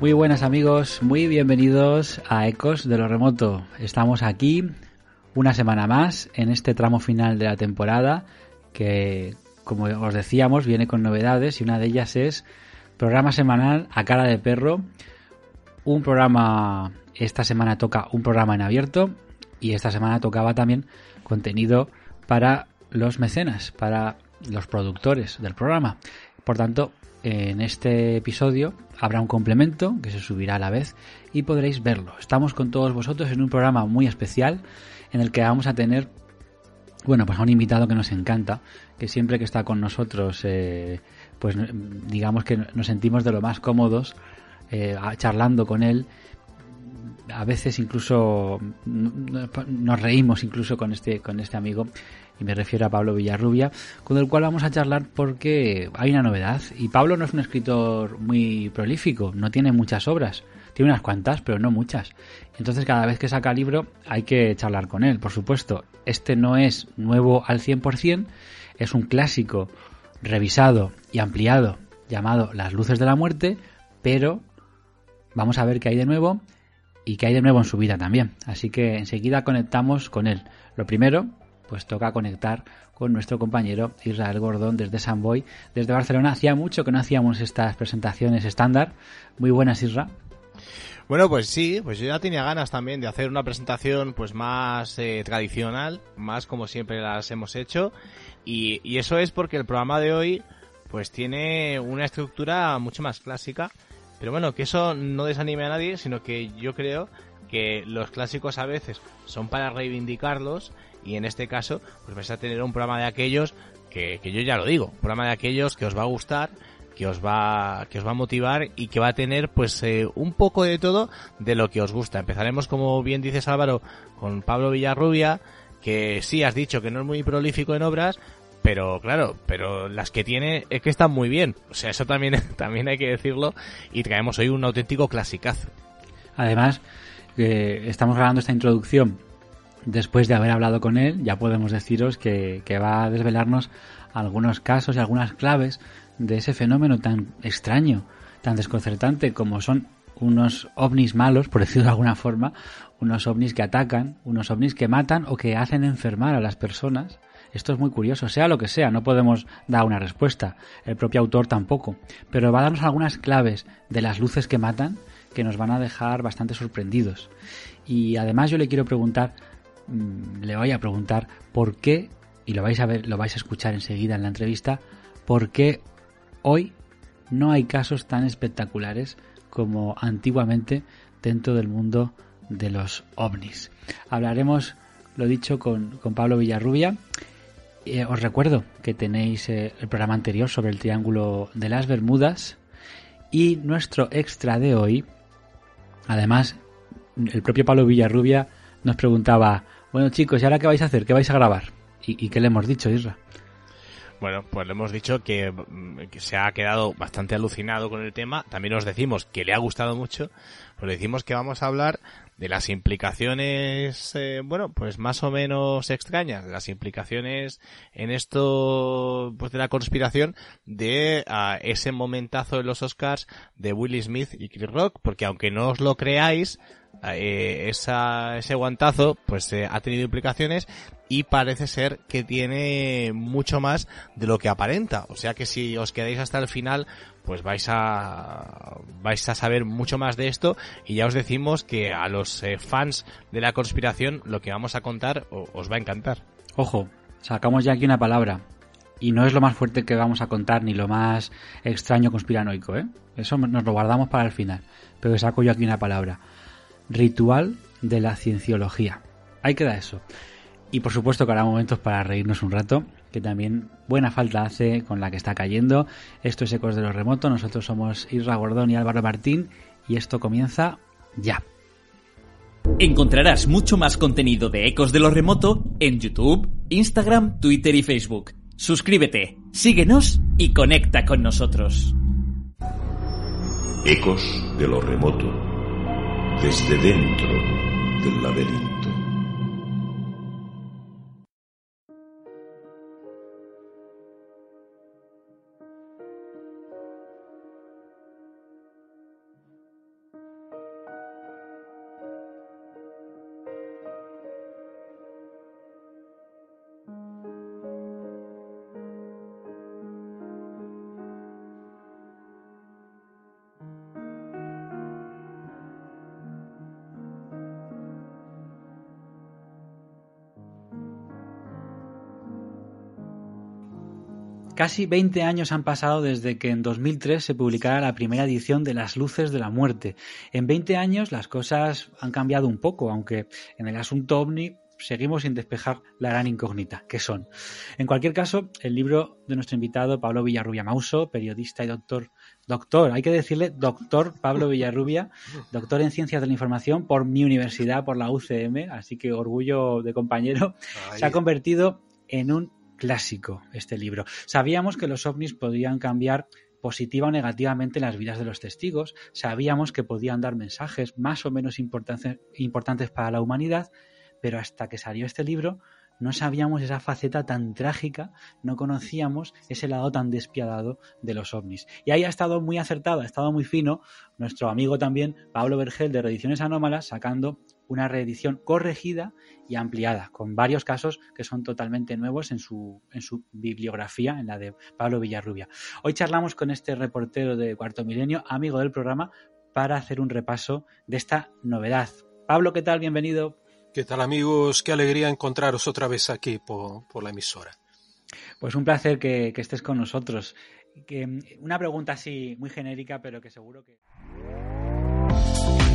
Muy buenas amigos, muy bienvenidos a Ecos de lo Remoto. Estamos aquí una semana más en este tramo final de la temporada que, como os decíamos, viene con novedades y una de ellas es programa semanal a cara de perro. Un programa, esta semana toca un programa en abierto y esta semana tocaba también contenido para los mecenas, para los productores del programa. Por tanto, en este episodio habrá un complemento que se subirá a la vez y podréis verlo. Estamos con todos vosotros en un programa muy especial en el que vamos a tener, bueno, pues a un invitado que nos encanta, que siempre que está con nosotros, eh, pues digamos que nos sentimos de lo más cómodos eh, charlando con él. A veces incluso nos reímos incluso con este, con este amigo y me refiero a Pablo Villarrubia, con el cual vamos a charlar porque hay una novedad. Y Pablo no es un escritor muy prolífico, no tiene muchas obras, tiene unas cuantas, pero no muchas. Entonces cada vez que saca libro hay que charlar con él, por supuesto. Este no es nuevo al 100%, es un clásico revisado y ampliado llamado Las Luces de la Muerte, pero vamos a ver qué hay de nuevo y qué hay de nuevo en su vida también. Así que enseguida conectamos con él. Lo primero, pues toca conectar con nuestro compañero Israel Gordón desde San Boy, desde Barcelona. Hacía mucho que no hacíamos estas presentaciones estándar. Muy buenas, Isra. Bueno, pues sí, pues yo ya tenía ganas también de hacer una presentación pues más eh, tradicional, más como siempre las hemos hecho. Y, y eso es porque el programa de hoy pues tiene una estructura mucho más clásica. Pero bueno, que eso no desanime a nadie, sino que yo creo que los clásicos a veces son para reivindicarlos y en este caso pues vais a tener un programa de aquellos que, que yo ya lo digo, un programa de aquellos que os va a gustar que os va que os va a motivar y que va a tener pues eh, un poco de todo de lo que os gusta. Empezaremos como bien dices Álvaro con Pablo Villarrubia, que sí has dicho que no es muy prolífico en obras, pero claro, pero las que tiene es que están muy bien. O sea, eso también también hay que decirlo y traemos hoy un auténtico clasicazo. Además, eh, estamos grabando esta introducción después de haber hablado con él, ya podemos deciros que, que, va a desvelarnos algunos casos y algunas claves de ese fenómeno tan extraño, tan desconcertante como son unos ovnis malos, por decirlo de alguna forma, unos ovnis que atacan, unos ovnis que matan o que hacen enfermar a las personas. Esto es muy curioso, sea lo que sea, no podemos dar una respuesta, el propio autor tampoco, pero va a darnos algunas claves de las luces que matan que nos van a dejar bastante sorprendidos. Y además yo le quiero preguntar, le voy a preguntar por qué, y lo vais a ver, lo vais a escuchar enseguida en la entrevista, por qué hoy no hay casos tan espectaculares como antiguamente dentro del mundo de los ovnis. Hablaremos, lo dicho, con, con Pablo Villarrubia. Eh, os recuerdo que tenéis eh, el programa anterior sobre el Triángulo de las Bermudas y nuestro extra de hoy. Además, el propio Pablo Villarrubia nos preguntaba, bueno chicos, ¿y ahora qué vais a hacer? ¿Qué vais a grabar? ¿Y, y qué le hemos dicho, Isra? Bueno, pues le hemos dicho que, que, se ha quedado bastante alucinado con el tema. También os decimos que le ha gustado mucho. Pues le decimos que vamos a hablar de las implicaciones, eh, bueno, pues más o menos extrañas, las implicaciones en esto, pues de la conspiración de ah, ese momentazo de los Oscars de Will Smith y Chris Rock, porque aunque no os lo creáis, eh, esa, ese guantazo pues eh, ha tenido implicaciones y parece ser que tiene mucho más de lo que aparenta. O sea que si os quedáis hasta el final, pues vais a vais a saber mucho más de esto y ya os decimos que a los eh, fans de la conspiración lo que vamos a contar os va a encantar. Ojo, sacamos ya aquí una palabra y no es lo más fuerte que vamos a contar ni lo más extraño conspiranoico, ¿eh? Eso nos lo guardamos para el final, pero saco yo aquí una palabra. Ritual de la cienciología. Ahí queda eso. Y por supuesto que habrá momentos para reírnos un rato, que también buena falta hace con la que está cayendo. Esto es Ecos de los Remotos, nosotros somos Isra Gordón y Álvaro Martín, y esto comienza ya. Encontrarás mucho más contenido de Ecos de lo Remoto en YouTube, Instagram, Twitter y Facebook. Suscríbete, síguenos y conecta con nosotros. Ecos de lo Remoto, desde dentro del laberinto. Casi 20 años han pasado desde que en 2003 se publicara la primera edición de Las Luces de la Muerte. En 20 años las cosas han cambiado un poco, aunque en el asunto ovni seguimos sin despejar la gran incógnita, que son. En cualquier caso, el libro de nuestro invitado Pablo Villarrubia Mauso, periodista y doctor, doctor, hay que decirle doctor Pablo Villarrubia, doctor en Ciencias de la Información por mi universidad, por la UCM, así que orgullo de compañero, se ha convertido en un clásico este libro. Sabíamos que los ovnis podían cambiar positiva o negativamente las vidas de los testigos, sabíamos que podían dar mensajes más o menos importantes, para la humanidad, pero hasta que salió este libro no sabíamos esa faceta tan trágica, no conocíamos ese lado tan despiadado de los ovnis. Y ahí ha estado muy acertado, ha estado muy fino nuestro amigo también Pablo Vergel de Reediciones Anómalas sacando una reedición corregida y ampliada, con varios casos que son totalmente nuevos en su, en su bibliografía, en la de Pablo Villarrubia. Hoy charlamos con este reportero de Cuarto Milenio, amigo del programa, para hacer un repaso de esta novedad. Pablo, ¿qué tal? Bienvenido. ¿Qué tal amigos? Qué alegría encontraros otra vez aquí por, por la emisora. Pues un placer que, que estés con nosotros. Que, una pregunta así muy genérica, pero que seguro que...